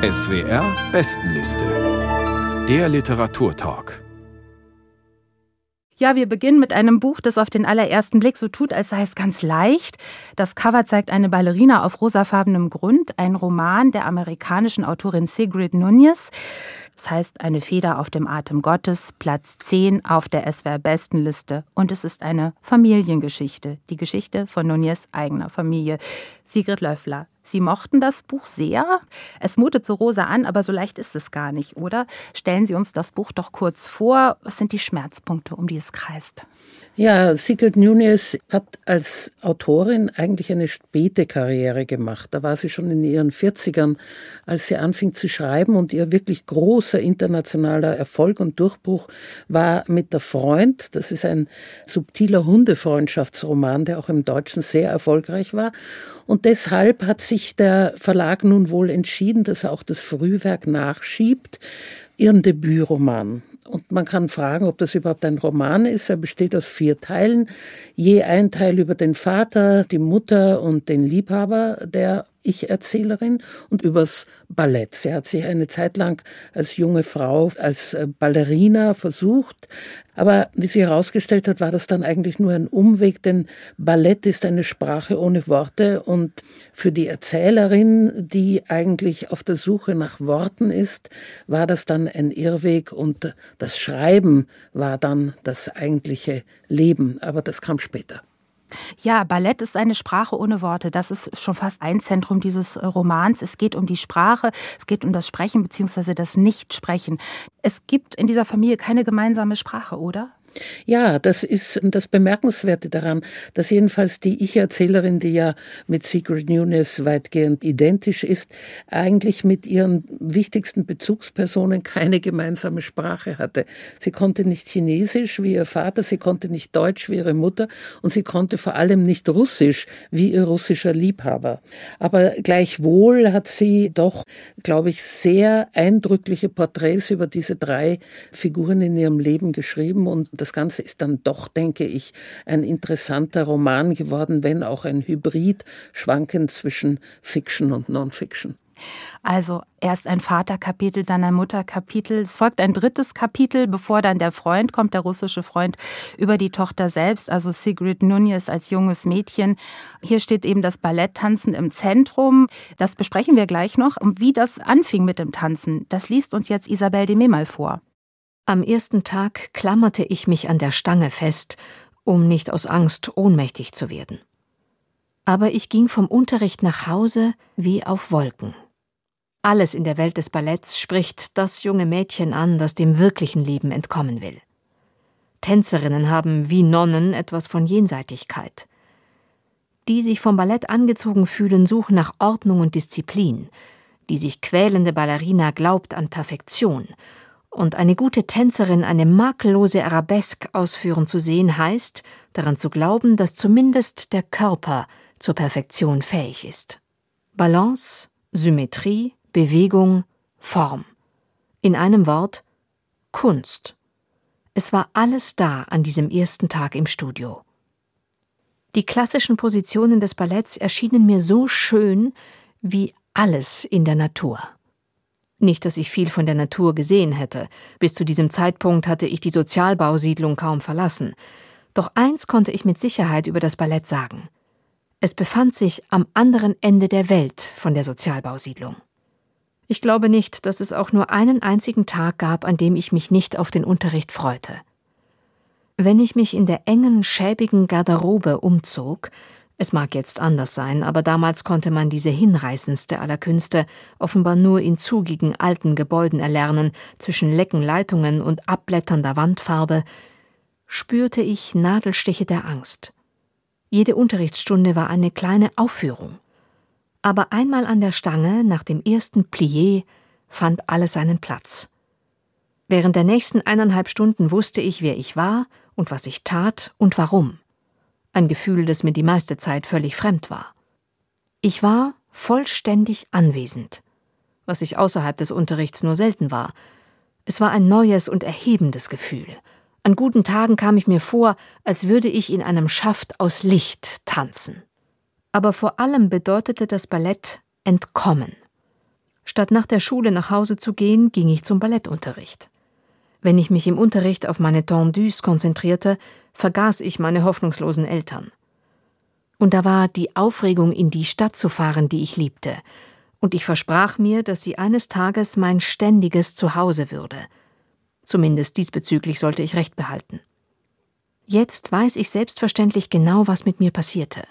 SWR Bestenliste. Der Literaturtalk. Ja, wir beginnen mit einem Buch, das auf den allerersten Blick so tut, als sei es ganz leicht. Das Cover zeigt eine Ballerina auf rosafarbenem Grund, ein Roman der amerikanischen Autorin Sigrid Nunez. Das heißt, eine Feder auf dem Atem Gottes, Platz 10 auf der SWR-Bestenliste. Und es ist eine Familiengeschichte, die Geschichte von Nunez eigener Familie. Sigrid Löffler. Sie mochten das Buch sehr. Es mutet so rosa an, aber so leicht ist es gar nicht, oder? Stellen Sie uns das Buch doch kurz vor. Was sind die Schmerzpunkte, um die es kreist? Ja, Sigrid Nunes hat als Autorin eigentlich eine späte Karriere gemacht. Da war sie schon in ihren 40ern, als sie anfing zu schreiben und ihr wirklich großer internationaler Erfolg und Durchbruch war mit der Freund. Das ist ein subtiler Hundefreundschaftsroman, der auch im Deutschen sehr erfolgreich war. Und deshalb hat sich der Verlag nun wohl entschieden, dass er auch das Frühwerk nachschiebt, ihren Debütroman. Und man kann fragen, ob das überhaupt ein Roman ist. Er besteht aus vier Teilen. Je ein Teil über den Vater, die Mutter und den Liebhaber der ich-Erzählerin und übers Ballett. Sie hat sich eine Zeit lang als junge Frau, als äh, Ballerina versucht, aber wie sie herausgestellt hat, war das dann eigentlich nur ein Umweg, denn Ballett ist eine Sprache ohne Worte und für die Erzählerin, die eigentlich auf der Suche nach Worten ist, war das dann ein Irrweg und das Schreiben war dann das eigentliche Leben, aber das kam später. Ja, Ballett ist eine Sprache ohne Worte. Das ist schon fast ein Zentrum dieses äh, Romans. Es geht um die Sprache, es geht um das Sprechen bzw. das Nichtsprechen. Es gibt in dieser Familie keine gemeinsame Sprache, oder? Ja, das ist das Bemerkenswerte daran, dass jedenfalls die Ich-Erzählerin, die ja mit Sigrid Nunes weitgehend identisch ist, eigentlich mit ihren wichtigsten Bezugspersonen keine gemeinsame Sprache hatte. Sie konnte nicht Chinesisch wie ihr Vater, sie konnte nicht Deutsch wie ihre Mutter und sie konnte vor allem nicht Russisch wie ihr russischer Liebhaber. Aber gleichwohl hat sie doch, glaube ich, sehr eindrückliche Porträts über diese drei Figuren in ihrem Leben geschrieben und das Ganze ist dann doch, denke ich, ein interessanter Roman geworden, wenn auch ein Hybrid schwankend zwischen Fiction und Non-Fiction. Also erst ein Vaterkapitel, dann ein Mutterkapitel. Es folgt ein drittes Kapitel, bevor dann der Freund kommt, der russische Freund, über die Tochter selbst, also Sigrid Nunez als junges Mädchen. Hier steht eben das Balletttanzen im Zentrum. Das besprechen wir gleich noch. Und wie das anfing mit dem Tanzen, das liest uns jetzt Isabel de Memal vor. Am ersten Tag klammerte ich mich an der Stange fest, um nicht aus Angst ohnmächtig zu werden. Aber ich ging vom Unterricht nach Hause wie auf Wolken. Alles in der Welt des Balletts spricht das junge Mädchen an, das dem wirklichen Leben entkommen will. Tänzerinnen haben wie Nonnen etwas von Jenseitigkeit. Die sich vom Ballett angezogen fühlen, suchen nach Ordnung und Disziplin. Die sich quälende Ballerina glaubt an Perfektion und eine gute Tänzerin eine makellose Arabesque ausführen zu sehen, heißt, daran zu glauben, dass zumindest der Körper zur Perfektion fähig ist. Balance, Symmetrie, Bewegung, Form. In einem Wort Kunst. Es war alles da an diesem ersten Tag im Studio. Die klassischen Positionen des Balletts erschienen mir so schön wie alles in der Natur. Nicht, dass ich viel von der Natur gesehen hätte. Bis zu diesem Zeitpunkt hatte ich die Sozialbausiedlung kaum verlassen. Doch eins konnte ich mit Sicherheit über das Ballett sagen. Es befand sich am anderen Ende der Welt von der Sozialbausiedlung. Ich glaube nicht, dass es auch nur einen einzigen Tag gab, an dem ich mich nicht auf den Unterricht freute. Wenn ich mich in der engen, schäbigen Garderobe umzog, es mag jetzt anders sein, aber damals konnte man diese hinreißendste aller Künste offenbar nur in zugigen alten Gebäuden erlernen, zwischen lecken Leitungen und abblätternder Wandfarbe, spürte ich Nadelstiche der Angst. Jede Unterrichtsstunde war eine kleine Aufführung. Aber einmal an der Stange, nach dem ersten Plié, fand alles seinen Platz. Während der nächsten eineinhalb Stunden wusste ich, wer ich war und was ich tat und warum ein Gefühl, das mir die meiste Zeit völlig fremd war. Ich war vollständig anwesend, was ich außerhalb des Unterrichts nur selten war. Es war ein neues und erhebendes Gefühl. An guten Tagen kam ich mir vor, als würde ich in einem Schaft aus Licht tanzen. Aber vor allem bedeutete das Ballett Entkommen. Statt nach der Schule nach Hause zu gehen, ging ich zum Ballettunterricht. Wenn ich mich im Unterricht auf meine Tendus konzentrierte, vergaß ich meine hoffnungslosen Eltern. Und da war die Aufregung, in die Stadt zu fahren, die ich liebte, und ich versprach mir, dass sie eines Tages mein ständiges Zuhause würde. Zumindest diesbezüglich sollte ich Recht behalten. Jetzt weiß ich selbstverständlich genau, was mit mir passierte.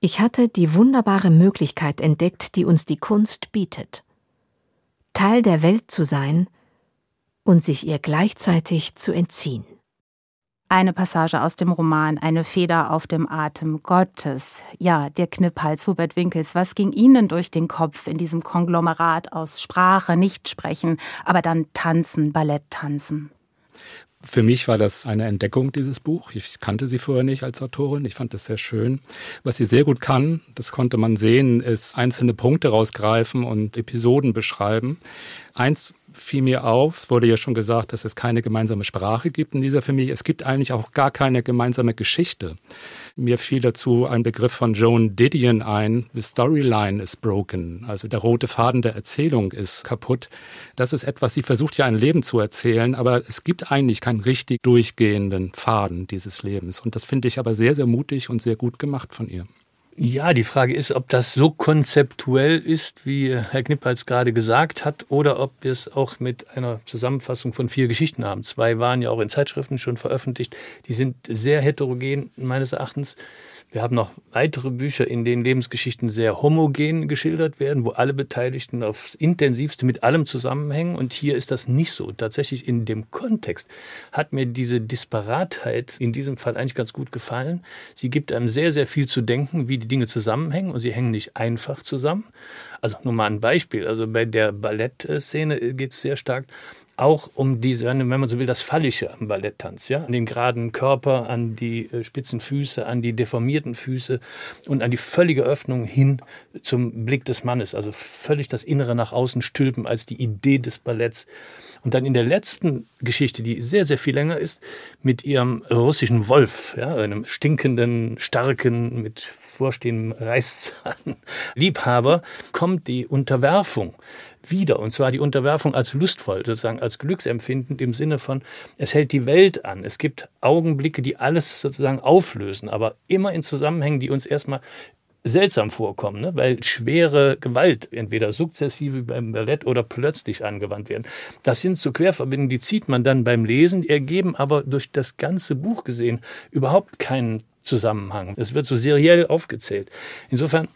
Ich hatte die wunderbare Möglichkeit entdeckt, die uns die Kunst bietet. Teil der Welt zu sein und sich ihr gleichzeitig zu entziehen. Eine Passage aus dem Roman Eine Feder auf dem Atem Gottes. Ja, der Knipphals Hubert Winkels. Was ging Ihnen durch den Kopf in diesem Konglomerat aus Sprache, Nichtsprechen, aber dann Tanzen, Ballett tanzen? Für mich war das eine Entdeckung, dieses Buch. Ich kannte sie vorher nicht als Autorin. Ich fand es sehr schön. Was sie sehr gut kann, das konnte man sehen, ist einzelne Punkte rausgreifen und Episoden beschreiben. Eins fiel mir auf, es wurde ja schon gesagt, dass es keine gemeinsame Sprache gibt in dieser Familie. Es gibt eigentlich auch gar keine gemeinsame Geschichte. Mir fiel dazu ein Begriff von Joan Didion ein, The Storyline is broken, also der rote Faden der Erzählung ist kaputt. Das ist etwas, sie versucht ja ein Leben zu erzählen, aber es gibt eigentlich keinen richtig durchgehenden Faden dieses Lebens. Und das finde ich aber sehr, sehr mutig und sehr gut gemacht von ihr. Ja, die Frage ist, ob das so konzeptuell ist, wie Herr Knippals gerade gesagt hat, oder ob wir es auch mit einer Zusammenfassung von vier Geschichten haben. Zwei waren ja auch in Zeitschriften schon veröffentlicht. Die sind sehr heterogen meines Erachtens. Wir haben noch weitere Bücher, in denen Lebensgeschichten sehr homogen geschildert werden, wo alle Beteiligten aufs intensivste mit allem zusammenhängen. Und hier ist das nicht so. Tatsächlich in dem Kontext hat mir diese Disparatheit in diesem Fall eigentlich ganz gut gefallen. Sie gibt einem sehr, sehr viel zu denken, wie die Dinge zusammenhängen. Und sie hängen nicht einfach zusammen. Also nur mal ein Beispiel. Also bei der Ballettszene geht es sehr stark auch um diese, wenn man so will, das Fallische am Balletttanz, ja, an den geraden Körper, an die äh, spitzen Füße, an die deformierten Füße und an die völlige Öffnung hin zum Blick des Mannes, also völlig das Innere nach außen stülpen als die Idee des Balletts. Und dann in der letzten Geschichte, die sehr, sehr viel länger ist, mit ihrem russischen Wolf, ja, einem stinkenden, starken, mit vorstehendem Reißzahn Liebhaber, kommt die Unterwerfung wieder. Und zwar die Unterwerfung als lustvoll, sozusagen als glücksempfindend im Sinne von, es hält die Welt an. Es gibt Augenblicke, die alles sozusagen auflösen, aber immer in Zusammenhängen, die uns erstmal seltsam vorkommen, ne? weil schwere Gewalt entweder sukzessive beim Ballett oder plötzlich angewandt werden. Das sind so Querverbindungen, die zieht man dann beim Lesen, die ergeben aber durch das ganze Buch gesehen überhaupt keinen Zusammenhang. Es wird so seriell aufgezählt. Insofern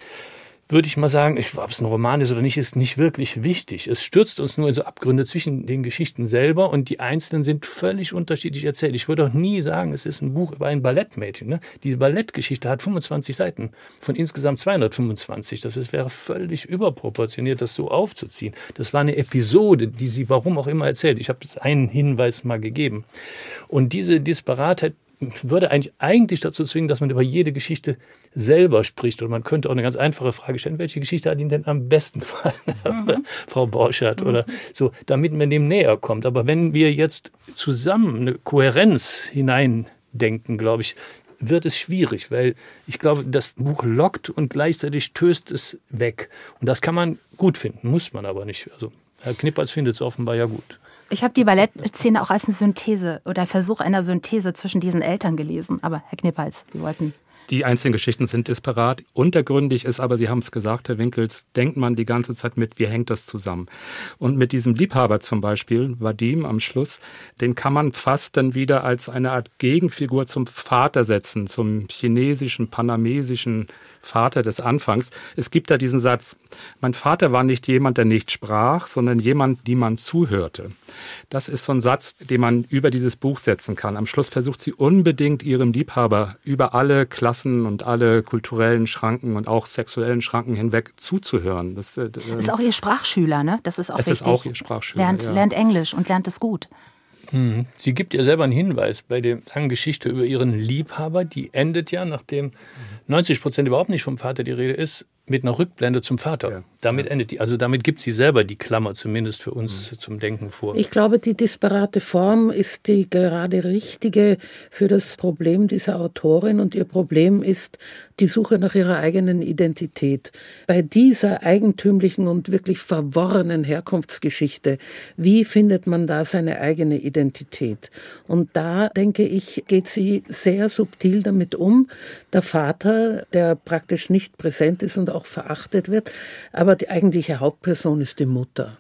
würde ich mal sagen, ob es ein Roman ist oder nicht, ist nicht wirklich wichtig. Es stürzt uns nur in so Abgründe zwischen den Geschichten selber und die einzelnen sind völlig unterschiedlich erzählt. Ich würde auch nie sagen, es ist ein Buch über ein Ballettmädchen. Ne? Die Ballettgeschichte hat 25 Seiten von insgesamt 225. Das ist, wäre völlig überproportioniert, das so aufzuziehen. Das war eine Episode, die sie warum auch immer erzählt. Ich habe einen Hinweis mal gegeben. Und diese Disparatheit würde eigentlich, eigentlich dazu zwingen, dass man über jede Geschichte selber spricht. Und man könnte auch eine ganz einfache Frage stellen, welche Geschichte hat Ihnen denn am besten gefallen, mhm. Frau Borschert, mhm. oder so, damit man dem näher kommt. Aber wenn wir jetzt zusammen eine Kohärenz hineindenken, glaube ich, wird es schwierig, weil ich glaube, das Buch lockt und gleichzeitig stößt es weg. Und das kann man gut finden, muss man aber nicht. Also Herr Knippers findet es offenbar ja gut. Ich habe die Ballettszene auch als eine Synthese oder Versuch einer Synthese zwischen diesen Eltern gelesen. Aber Herr Knippals, Sie wollten. Die einzelnen Geschichten sind disparat. Untergründig ist aber, Sie haben es gesagt, Herr Winkels, denkt man die ganze Zeit mit, wie hängt das zusammen? Und mit diesem Liebhaber zum Beispiel, Vadim am Schluss, den kann man fast dann wieder als eine Art Gegenfigur zum Vater setzen, zum chinesischen, panamesischen Vater des Anfangs. Es gibt da diesen Satz, mein Vater war nicht jemand, der nicht sprach, sondern jemand, die man zuhörte. Das ist so ein Satz, den man über dieses Buch setzen kann. Am Schluss versucht sie unbedingt ihrem Liebhaber über alle Klassen und alle kulturellen Schranken und auch sexuellen Schranken hinweg zuzuhören. Das, äh, das ist auch ihr Sprachschüler, ne? Das ist auch es wichtig. ist auch ihr Sprachschüler. Lernt, ja. lernt Englisch und lernt es gut. Mhm. Sie gibt ja selber einen Hinweis bei der langen Geschichte über ihren Liebhaber. Die endet ja, nachdem 90 Prozent überhaupt nicht vom Vater die Rede ist, mit einer Rückblende zum Vater. Ja. Damit endet die. Also damit gibt sie selber die Klammer zumindest für uns mhm. zum Denken vor. Ich glaube, die disparate Form ist die gerade richtige für das Problem dieser Autorin und ihr Problem ist die Suche nach ihrer eigenen Identität. Bei dieser eigentümlichen und wirklich verworrenen Herkunftsgeschichte, wie findet man da seine eigene Identität? Und da, denke ich, geht sie sehr subtil damit um. Der Vater, der praktisch nicht präsent ist und auch verachtet wird, aber die eigentliche Hauptperson ist die Mutter.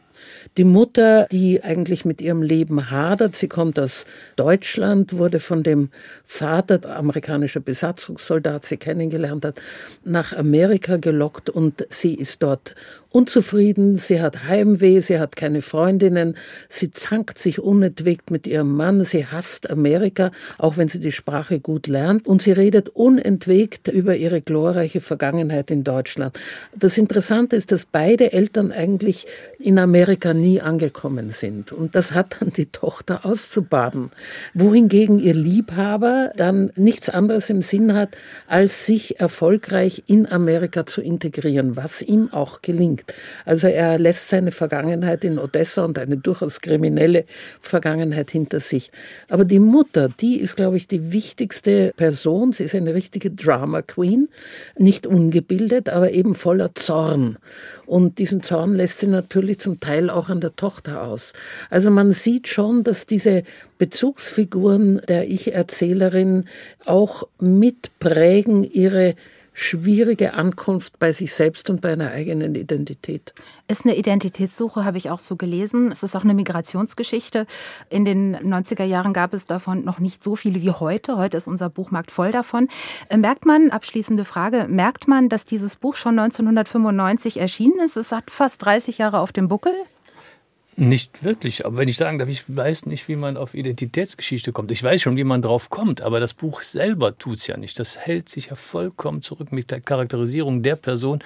Die Mutter, die eigentlich mit ihrem Leben hadert, sie kommt aus Deutschland, wurde von dem Vater, amerikanischer Besatzungssoldat, sie kennengelernt hat, nach Amerika gelockt und sie ist dort unzufrieden, sie hat Heimweh, sie hat keine Freundinnen, sie zankt sich unentwegt mit ihrem Mann, sie hasst Amerika, auch wenn sie die Sprache gut lernt, und sie redet unentwegt über ihre glorreiche Vergangenheit in Deutschland. Das Interessante ist, dass beide Eltern eigentlich in Amerika nie angekommen sind. Und das hat dann die Tochter auszubaden. Wohingegen ihr Liebhaber dann nichts anderes im Sinn hat, als sich erfolgreich in Amerika zu integrieren, was ihm auch gelingt. Also er lässt seine Vergangenheit in Odessa und eine durchaus kriminelle Vergangenheit hinter sich. Aber die Mutter, die ist, glaube ich, die wichtigste Person. Sie ist eine richtige Drama Queen, nicht ungebildet, aber eben voller Zorn. Und diesen Zorn lässt sie natürlich zum Teil auch an der Tochter aus. Also man sieht schon, dass diese Bezugsfiguren der Ich-Erzählerin auch mitprägen ihre schwierige Ankunft bei sich selbst und bei einer eigenen Identität. Ist eine Identitätssuche, habe ich auch so gelesen. Es ist auch eine Migrationsgeschichte. In den 90er Jahren gab es davon noch nicht so viele wie heute. Heute ist unser Buchmarkt voll davon. Äh, merkt man, abschließende Frage, merkt man, dass dieses Buch schon 1995 erschienen ist? Es hat fast 30 Jahre auf dem Buckel. Nicht wirklich, aber wenn ich sagen darf, ich weiß nicht, wie man auf Identitätsgeschichte kommt. Ich weiß schon, wie man drauf kommt, aber das Buch selber tut es ja nicht. Das hält sich ja vollkommen zurück mit der Charakterisierung der Person,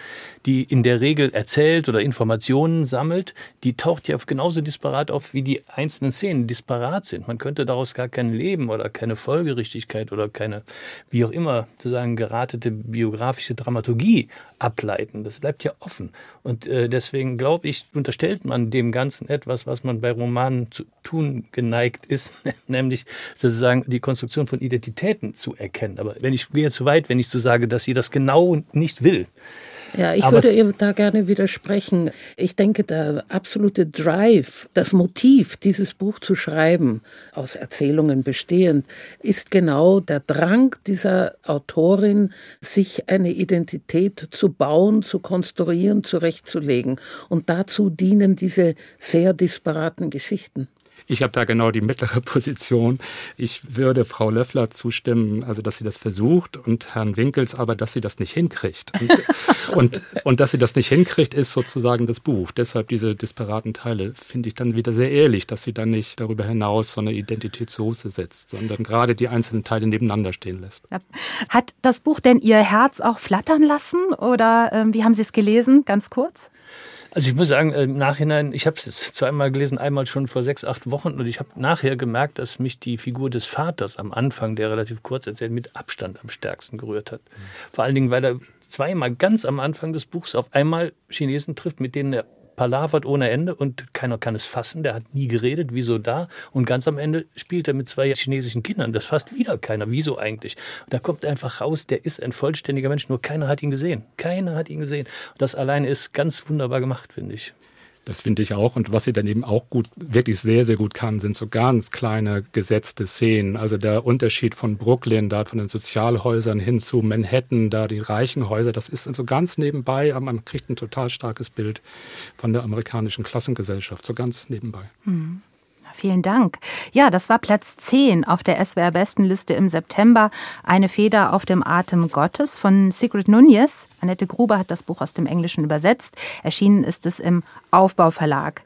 die in der Regel erzählt oder Informationen sammelt. Die taucht ja genauso disparat auf, wie die einzelnen Szenen disparat sind. Man könnte daraus gar kein Leben oder keine Folgerichtigkeit oder keine, wie auch immer, sozusagen geratete biografische Dramaturgie ableiten. Das bleibt ja offen. Und äh, deswegen glaube ich, unterstellt man dem Ganzen etwas, was man bei Romanen zu tun geneigt ist, nämlich sozusagen die Konstruktion von Identitäten zu erkennen. Aber wenn ich gehe zu weit, wenn ich so sage, dass sie das genau nicht will, ja, ich Aber würde ihr da gerne widersprechen. Ich denke, der absolute Drive, das Motiv, dieses Buch zu schreiben, aus Erzählungen bestehend, ist genau der Drang dieser Autorin, sich eine Identität zu bauen, zu konstruieren, zurechtzulegen. Und dazu dienen diese sehr disparaten Geschichten. Ich habe da genau die mittlere Position. Ich würde Frau Löffler zustimmen, also dass sie das versucht und Herrn Winkels aber, dass sie das nicht hinkriegt. Und, und, und dass sie das nicht hinkriegt, ist sozusagen das Buch. Deshalb diese disparaten Teile finde ich dann wieder sehr ehrlich, dass sie dann nicht darüber hinaus so eine Identitätssoße setzt, sondern gerade die einzelnen Teile nebeneinander stehen lässt. Hat das Buch denn Ihr Herz auch flattern lassen oder äh, wie haben Sie es gelesen? Ganz kurz. Also ich muss sagen, äh, im Nachhinein, ich habe es jetzt zweimal gelesen, einmal schon vor sechs, acht Wochen und ich habe nachher gemerkt, dass mich die Figur des Vaters am Anfang, der relativ kurz erzählt, mit Abstand am stärksten gerührt hat. Vor allen Dingen, weil er zweimal ganz am Anfang des Buchs auf einmal Chinesen trifft, mit denen er palavert ohne Ende und keiner kann es fassen. Der hat nie geredet, wieso da? Und ganz am Ende spielt er mit zwei chinesischen Kindern. Das fasst wieder keiner. Wieso eigentlich? da kommt einfach raus, der ist ein vollständiger Mensch, nur keiner hat ihn gesehen. Keiner hat ihn gesehen. das alleine ist ganz wunderbar gemacht, finde ich. Das finde ich auch. Und was sie dann eben auch gut, wirklich sehr, sehr gut kann, sind so ganz kleine gesetzte Szenen. Also der Unterschied von Brooklyn, da von den Sozialhäusern hin zu Manhattan, da die reichen Häuser, das ist so ganz nebenbei, aber man kriegt ein total starkes Bild von der amerikanischen Klassengesellschaft, so ganz nebenbei. Mhm. Vielen Dank. Ja, das war Platz 10 auf der SWR-Bestenliste im September. Eine Feder auf dem Atem Gottes von Sigrid Nunez. Annette Gruber hat das Buch aus dem Englischen übersetzt. Erschienen ist es im Aufbauverlag.